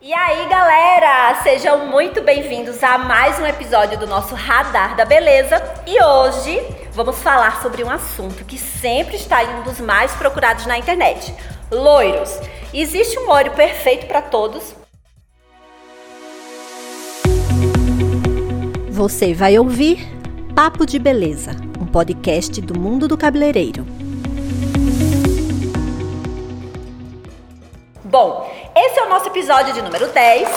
E aí, galera, sejam muito bem-vindos a mais um episódio do nosso Radar da Beleza. E hoje vamos falar sobre um assunto que sempre está em um dos mais procurados na internet: loiros. Existe um loiro perfeito para todos? Você vai ouvir Papo de Beleza, um podcast do mundo do cabeleireiro. Bom, esse é o nosso episódio de número 10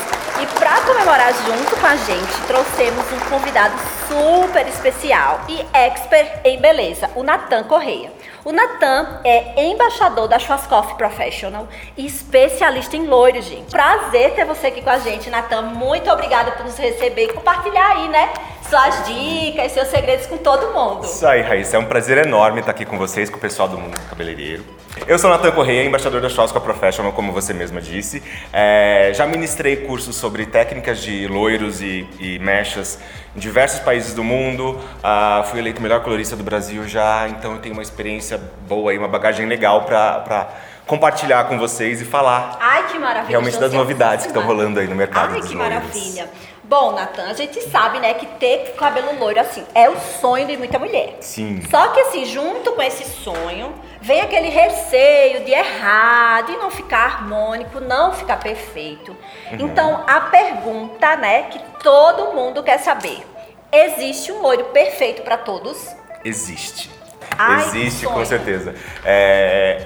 e para comemorar junto com a gente, trouxemos um convidado super especial e expert em beleza, o Natan Correia. O Natan é embaixador da Schwarzkopf Professional e especialista em loiros, gente. Prazer ter você aqui com a gente, Natan. Muito obrigada por nos receber e compartilhar aí, né, suas dicas, seus segredos com todo mundo. Isso aí, Raíssa. É um prazer enorme estar aqui com vocês, com o pessoal do mundo cabeleireiro. Eu sou Natan Correia, embaixador da Schwarzkopf Professional, como você mesma disse. É, já ministrei cursos sobre técnicas de loiros e, e mechas em diversos países do mundo. Uh, fui eleito melhor colorista do Brasil já, então eu tenho uma experiência boa e uma bagagem legal para compartilhar com vocês e falar. Ai, que maravilha! Realmente das novidades que estão rolando aí no mercado. Ai, que maravilha! Bom, Natan, a gente sabe, né, que ter cabelo loiro, assim, é o sonho de muita mulher. Sim. Só que, assim, junto com esse sonho, vem aquele receio de errar, de não ficar harmônico, não ficar perfeito. Uhum. Então, a pergunta, né, que todo mundo quer saber: existe um loiro perfeito para todos? Existe. Ai, existe, com certeza. É,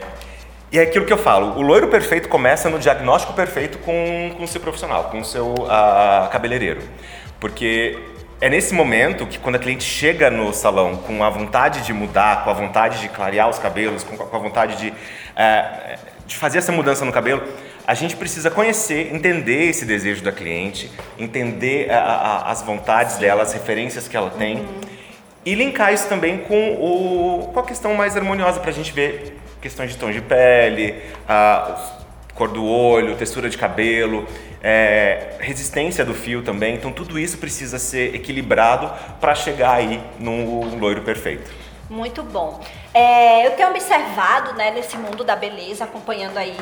e é aquilo que eu falo, o loiro perfeito começa no diagnóstico perfeito com, com o seu profissional, com o seu uh, cabeleireiro. Porque é nesse momento que quando a cliente chega no salão com a vontade de mudar, com a vontade de clarear os cabelos, com, com a vontade de, uh, de fazer essa mudança no cabelo, a gente precisa conhecer, entender esse desejo da cliente, entender a, a, as vontades dela, as referências que ela tem. Uhum. E linkar isso também com, o, com a questão mais harmoniosa para a gente ver questões de tom de pele, a cor do olho, textura de cabelo, é, resistência do fio também. Então tudo isso precisa ser equilibrado para chegar aí no loiro perfeito. Muito bom. É, eu tenho observado, né, nesse mundo da beleza, acompanhando aí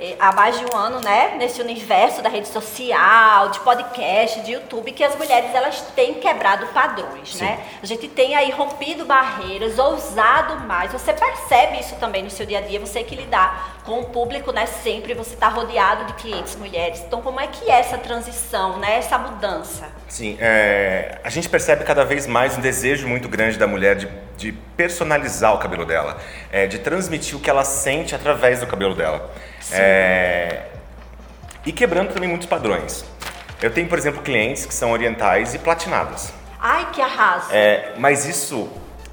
é, há mais de um ano, né, nesse universo da rede social, de podcast, de YouTube, que as mulheres elas têm quebrado padrões, Sim. né? A gente tem aí rompido barreiras, ousado mais. Você percebe isso também no seu dia a dia, você que lidar com o público, né, sempre você está rodeado de clientes mulheres. Então, como é que é essa transição, né, essa mudança? Sim, é, a gente percebe cada vez mais um desejo muito grande da mulher de, de personalizar o cabelo dela, é, de transmitir o que ela sente através do cabelo dela. É, e quebrando também muitos padrões. Eu tenho, por exemplo, clientes que são orientais e platinadas. Ai, que arraso! É, mas isso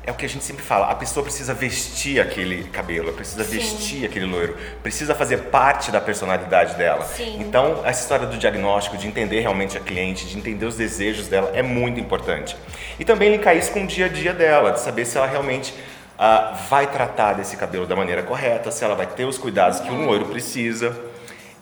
é o que a gente sempre fala, a pessoa precisa vestir aquele cabelo, precisa Sim. vestir aquele loiro, precisa fazer parte da personalidade dela. Sim. Então, essa história do diagnóstico, de entender realmente a cliente, de entender os desejos dela, é muito importante. E também linkar isso com o dia a dia dela, de saber se ela realmente uh, vai tratar desse cabelo da maneira correta, se ela vai ter os cuidados que um loiro precisa.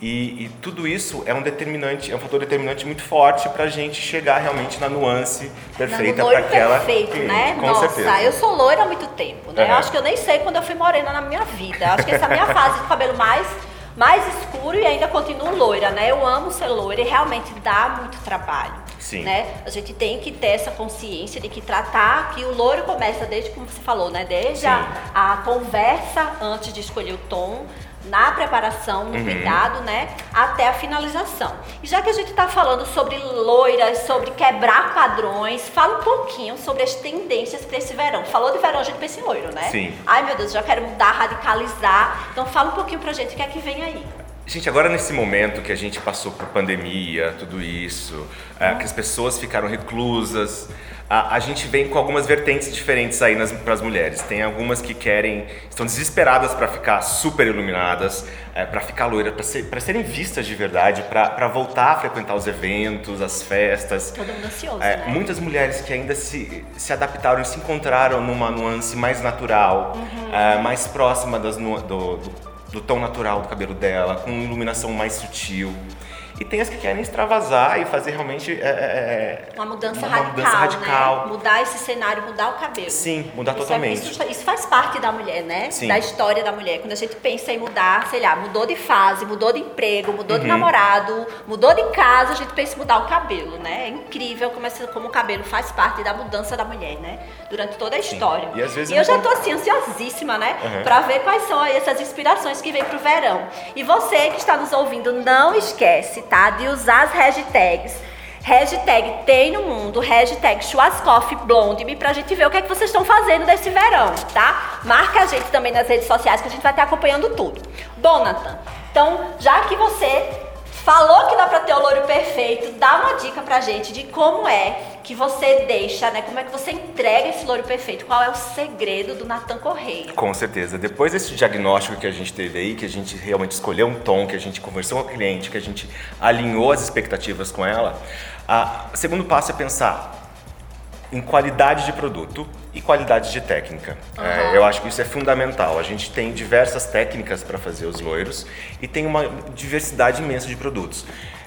E, e, tudo isso é um determinante, é um fator determinante muito forte para a gente chegar realmente na nuance perfeita para aquela perfeito, cliente, né? Com Nossa, certeza. eu sou loira há muito tempo, né? Uhum. Eu acho que eu nem sei quando eu fui morena na minha vida. Acho que essa é a minha fase do cabelo mais mais escuro e ainda continuo loira, né? Eu amo ser loira e realmente dá muito trabalho. Sim. Né? A gente tem que ter essa consciência de que tratar que o loiro começa desde como você falou, né? Desde a, a, conversa antes de escolher o tom, na preparação, no uhum. cuidado, né? Até a finalização. E já que a gente está falando sobre loiras, sobre quebrar padrões, fala um pouquinho sobre as tendências para esse verão. Falou de verão, a gente pensa em loiro, né? Sim. Ai, meu Deus, já quero mudar, radicalizar. Então fala um pouquinho pra gente o que é que vem aí. Gente, agora nesse momento que a gente passou por pandemia, tudo isso, é, que as pessoas ficaram reclusas, a, a, gente vem com algumas vertentes diferentes aí para as mulheres. Tem algumas que querem, estão desesperadas para ficar super iluminadas, é, para ficar loira, para ser, serem vistas de verdade, para voltar a frequentar os eventos, as festas. Todo mundo ansioso, é, né? Muitas mulheres que ainda se, se adaptaram e se encontraram numa nuance mais natural, uhum. é, mais próxima das, do, do do tom natural do cabelo dela, com iluminação mais sutil. E tem as que querem extravasar e fazer realmente é, é, é uma mudança uma radical, mudança radical. Né? Mudar esse cenário, mudar o cabelo. Sim, mudar isso é totalmente. É, isso, isso, faz parte da mulher, né? Sim. Da história da mulher. Quando a gente pensa em mudar, sei lá, mudou de fase, mudou de emprego, mudou uhum. de namorado, mudou de casa, a gente pensa em mudar o cabelo, né? É incrível como, esse, como o cabelo faz parte da mudança da mulher, né? Durante toda a história. Sim. E, às vezes e eu já tô assim, ansiosíssima, né? Uhum. Pra ver quais são essas inspirações que vem pro verão. E você que está nos ouvindo, não esquece tá? De usar as hashtags. Hashtag tem no mundo, hashtag Schwarzkopf Blonde pra gente ver o que é que vocês estão fazendo desse verão, tá? Marca a gente também nas redes sociais que a gente vai estar acompanhando tudo. Bom, então já que você falou que dá pra ter o loiro perfeito, dá uma dica pra gente de como é que você deixa, né? Como é que você entrega esse loiro perfeito? Qual é o segredo do Natan Correia? Com certeza. Depois desse diagnóstico que a gente teve aí, que a gente realmente escolheu um tom, que a gente conversou com a cliente, que a gente alinhou as expectativas com ela, o segundo passo é pensar em qualidade de produto e qualidade de técnica. Uhum. É, eu acho que isso é fundamental. A gente tem diversas técnicas para fazer os loiros e tem uma diversidade imensa de produtos.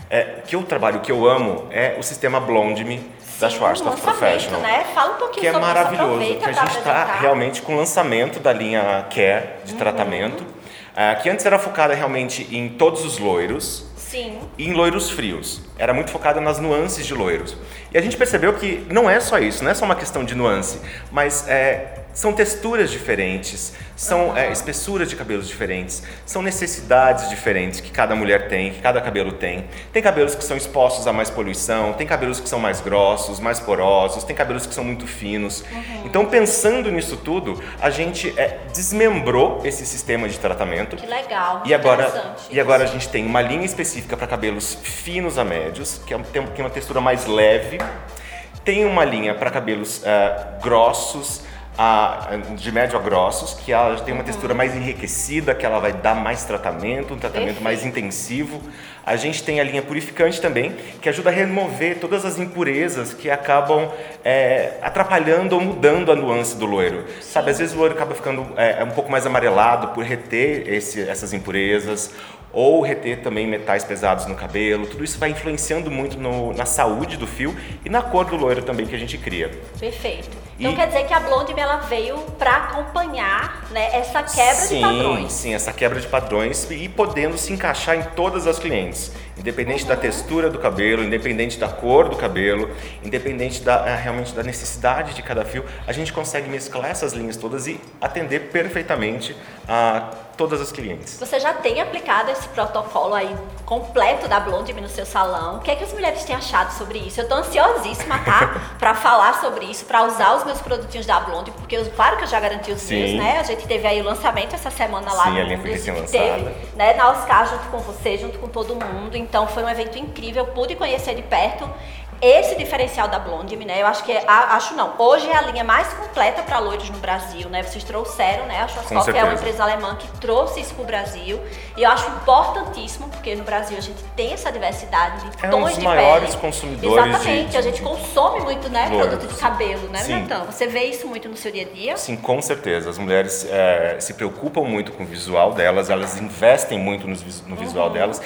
É, que eu trabalho, que eu amo, é o sistema Blonde Me da Schwarzkopf Professional. Né? Fala um pouquinho que é maravilhoso, que a gente está realmente com o lançamento da linha Care de uhum. tratamento, é, que antes era focada realmente em todos os loiros, Sim. E em loiros frios. Era muito focada nas nuances de loiros. E a gente percebeu que não é só isso, não é só uma questão de nuance, mas é, são texturas diferentes, são uhum. é, espessuras de cabelos diferentes, são necessidades diferentes que cada mulher tem, que cada cabelo tem. Tem cabelos que são expostos a mais poluição, tem cabelos que são mais grossos, mais porosos, tem cabelos que são muito finos. Uhum. Então, pensando nisso tudo, a gente é, desmembrou esse sistema de tratamento. Que legal. E agora, e agora a gente tem uma linha específica para cabelos finos a médios, que é, tem uma textura mais leve. Tem uma linha para cabelos uh, grossos, a, de médio a grossos, que ela tem uma textura mais enriquecida, que ela vai dar mais tratamento, um tratamento Perfeito. mais intensivo. A gente tem a linha purificante também, que ajuda a remover todas as impurezas que acabam é, atrapalhando ou mudando a nuance do loiro. Sabe, às vezes o loiro acaba ficando é, um pouco mais amarelado por reter esse, essas impurezas, ou reter também metais pesados no cabelo. Tudo isso vai influenciando muito no, na saúde do fio e na cor do loiro também que a gente cria. Perfeito. Então e... quer dizer que a Blonde ela veio para acompanhar né, essa quebra sim, de padrões. Sim, essa quebra de padrões e podendo se encaixar em todas as clientes, independente da textura do cabelo, independente da cor do cabelo, independente da é, realmente da necessidade de cada fio, a gente consegue mesclar essas linhas todas e atender perfeitamente a todas as clientes. Você já tem aplicado esse protocolo aí completo da Blonde no seu salão? O que é que as mulheres têm achado sobre isso? Eu tô ansiosíssima, tá? para falar sobre isso, para usar os meus produtinhos da Blonde, porque eu, claro que eu já garanti os Sim. meus, né? A gente teve aí o lançamento essa semana lá Sim, no a linha foi recém-lançada. Né, na Oscar junto com você, junto com todo mundo. Então foi um evento incrível, pude conhecer de perto esse diferencial da Blonde, né? Eu acho que é, acho não. Hoje é a linha mais completa para loiros no Brasil, né? Vocês trouxeram, né? A Schwarzkopf é uma empresa alemã que trouxe isso para o Brasil. E eu acho importantíssimo, porque no Brasil a gente tem essa diversidade de é tons um dos de maiores pele. consumidores Exatamente. De, a gente consome muito, né? Loiros. Produto de cabelo, né, Sim. Então, você vê isso muito no seu dia a dia? Sim, com certeza. As mulheres é, se preocupam muito com o visual delas, elas investem muito no, no visual uhum. delas.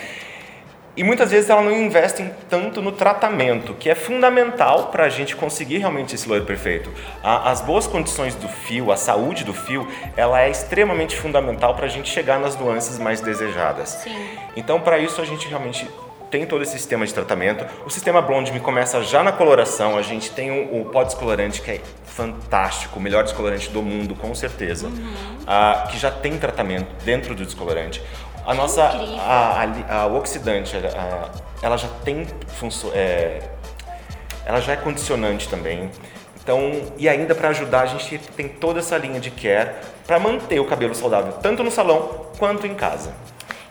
E muitas vezes elas não investem tanto no tratamento, que é fundamental para a gente conseguir realmente esse loiro perfeito. As boas condições do fio, a saúde do fio, ela é extremamente fundamental para a gente chegar nas nuances mais desejadas. Sim. Então, para isso, a gente realmente tem todo esse sistema de tratamento. O sistema Blonde me começa já na coloração. A gente tem o, o pó descolorante que é fantástico, o melhor descolorante do mundo, com certeza, uhum. uh, que já tem tratamento dentro do descolorante. A nossa, a, a, a, oxidante, a, ela já tem função, é, ela já é condicionante também. Então, e ainda para ajudar, a gente tem toda essa linha de care para manter o cabelo saudável, tanto no salão quanto em casa.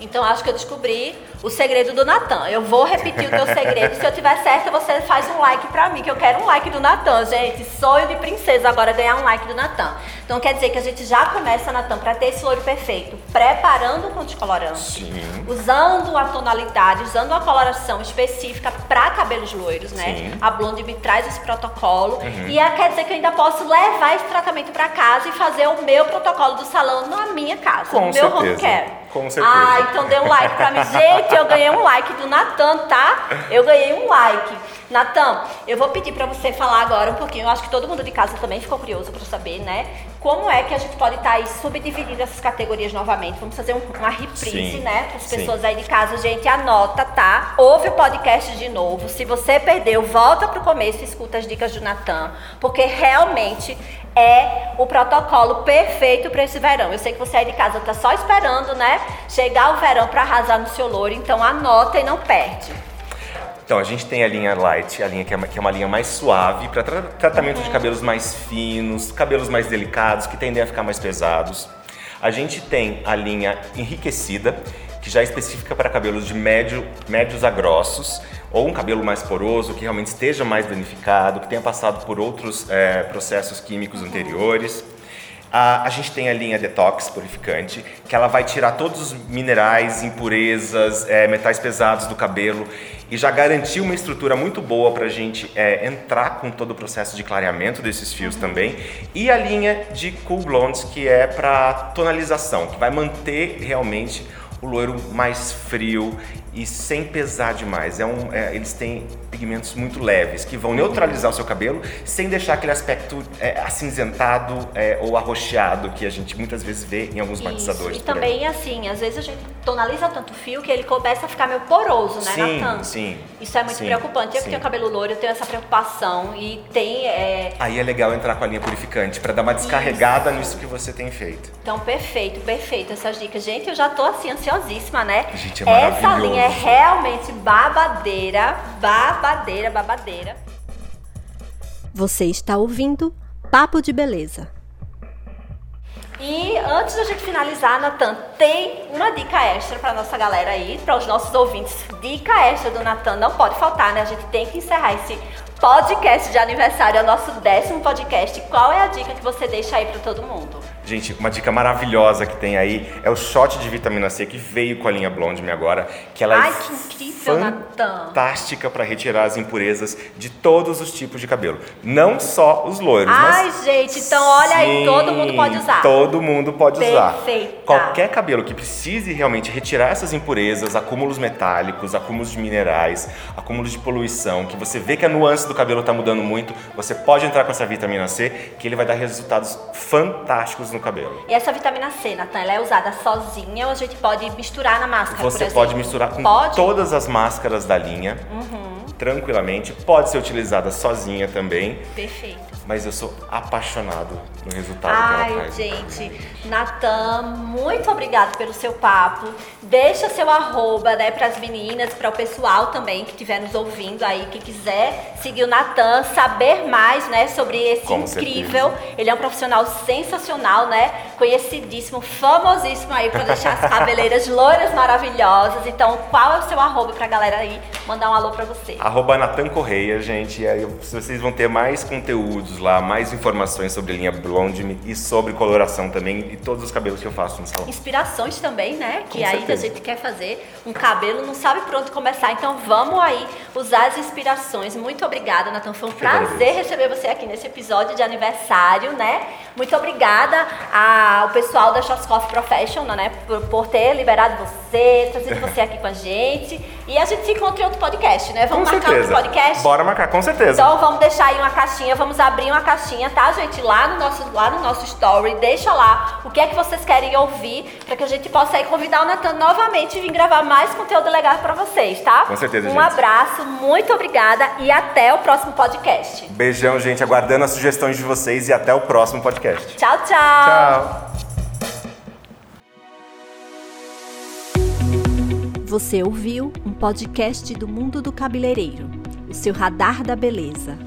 Então acho que eu descobri o segredo do Natan. Eu vou repetir o teu segredo. Se eu tiver certo, você faz um like pra mim, que eu quero um like do Natan, gente. Sonho de princesa agora ganhar um like do Natan. Então quer dizer que a gente já começa, Natan, pra ter esse loiro perfeito, preparando com descolorante. Sim. Usando a tonalidade, usando a coloração específica para cabelos loiros, né? Sim. A Blonde me traz esse protocolo. Uhum. E quer dizer que eu ainda posso levar esse tratamento para casa e fazer o meu protocolo do salão na minha casa, com no meu certeza. home care. Com certeza. Ah, então dê um like pra mim. Gente, eu ganhei um like do Natan, tá? Eu ganhei um like. Natan, eu vou pedir para você falar agora um pouquinho. Eu acho que todo mundo de casa também ficou curioso para saber, né? Como é que a gente pode estar tá aí subdividindo essas categorias novamente? Vamos fazer um, uma reprise, sim, né? Para as pessoas aí de casa. Gente, anota, tá? Ouve o podcast de novo. Se você perdeu, volta pro começo e escuta as dicas do Natan. Porque realmente é o protocolo perfeito para esse verão. Eu sei que você aí de casa tá só esperando, né? Chegar o verão para arrasar no seu louro, então anota e não perde. Então, a gente tem a linha Light, a linha que é uma, que é uma linha mais suave, para tra tratamento uhum. de cabelos mais finos, cabelos mais delicados, que tendem a ficar mais pesados. A gente tem a linha Enriquecida, que já específica para cabelos de médio, médios a grossos, ou um cabelo mais poroso, que realmente esteja mais danificado, que tenha passado por outros é, processos químicos anteriores. A, a, gente tem a linha Detox Purificante, que ela vai tirar todos os minerais, impurezas, é, metais pesados do cabelo e já garantir uma estrutura muito boa para a gente é, entrar com todo o processo de clareamento desses fios também. E a linha de Cool Blondes, que é para tonalização, que vai manter realmente o loiro mais frio e sem pesar demais. É um, é, eles têm pigmentos muito leves que vão neutralizar o seu cabelo sem deixar aquele aspecto é, acinzentado é, ou arroxeado que a gente muitas vezes vê em alguns matizadores. E também assim, às vezes a gente tonaliza tanto o fio que ele começa a ficar meio poroso, né, sim, Natan? Sim. Isso é muito sim, preocupante. Eu que tenho cabelo loiro, eu tenho essa preocupação e tem. É... Aí é legal entrar com a linha purificante para dar uma descarregada Isso. nisso que você tem feito. Então, perfeito, perfeito essas dicas. Gente, eu já tô assim ansiosíssima, né? Gente, é Essa linha é realmente babadeira, babadeira, babadeira. Você está ouvindo Papo de Beleza. E antes da gente finalizar, Natan, tem uma dica extra para nossa galera aí, para os nossos ouvintes. Dica extra do Natan, não pode faltar, né? A gente tem que encerrar esse podcast de aniversário, é o nosso décimo podcast. Qual é a dica que você deixa aí para todo mundo? Gente, uma dica maravilhosa que tem aí é o shot de vitamina C que veio com a linha Blonde Me agora, que ela Ai, é que incrível, fantástica para retirar as impurezas de todos os tipos de cabelo, não só os loiros. Ai, gente, então olha Sim, aí, todo mundo pode usar. Todo mundo pode Perfeita. usar. Qualquer cabelo que precise realmente retirar essas impurezas, acúmulos metálicos, acúmulos de minerais, acúmulos de poluição, que você vê que a nuance do cabelo está mudando muito, você pode entrar com essa vitamina C, que ele vai dar resultados fantásticos no cabelo. E essa vitamina C, Natan, ela é usada sozinha ou a gente pode misturar na máscara, Você pode misturar com pode? todas as máscaras da linha. Uhum. Tranquilamente, pode ser utilizada sozinha também. Perfeito mas eu sou apaixonado no resultado Ai, que ela gente, Natan, muito obrigado pelo seu papo. Deixa seu arroba, né, para as meninas, para o pessoal também que estiver nos ouvindo aí, que quiser seguir o Natan, saber mais, né, sobre esse Com incrível. Certeza. Ele é um profissional sensacional, né, conhecidíssimo, famosíssimo aí para deixar as cabeleiras loiras maravilhosas. Então, qual é o seu arroba para a galera aí mandar um alô para você? Arroba Natan Correia, gente. Aí vocês vão ter mais conteúdos lá, mais informações sobre a linha Blonde e sobre coloração também e todos os cabelos que eu faço no salão. Inspirações também, né? Que Com aí certeza. a gente quer fazer um cabelo, não sabe por onde começar. Então vamos aí usar as inspirações. Muito obrigada, Natan. Foi um prazer receber você aqui nesse episódio de aniversário, né? Muito obrigada ao pessoal da Schwarzkopf Professional, né? Por, por ter liberado você, trazido você aqui com a gente. E a gente se encontra em outro podcast, né? Vamos com marcar certeza. outro podcast? Bora marcar, com certeza. Então vamos deixar aí uma caixinha, vamos abrir uma caixinha, tá, gente? Lá no nosso, lá no nosso story. Deixa lá o que é que vocês querem ouvir para que a gente possa aí convidar o Natan novamente e vir gravar mais conteúdo legal para vocês, tá? Com certeza, Um gente. abraço, muito obrigada e até o próximo podcast. Beijão, gente. Aguardando as sugestões de vocês e até o próximo podcast. Tchau, tchau. Tchau. Você ouviu um podcast do Mundo do Cabeleireiro, o seu radar da beleza.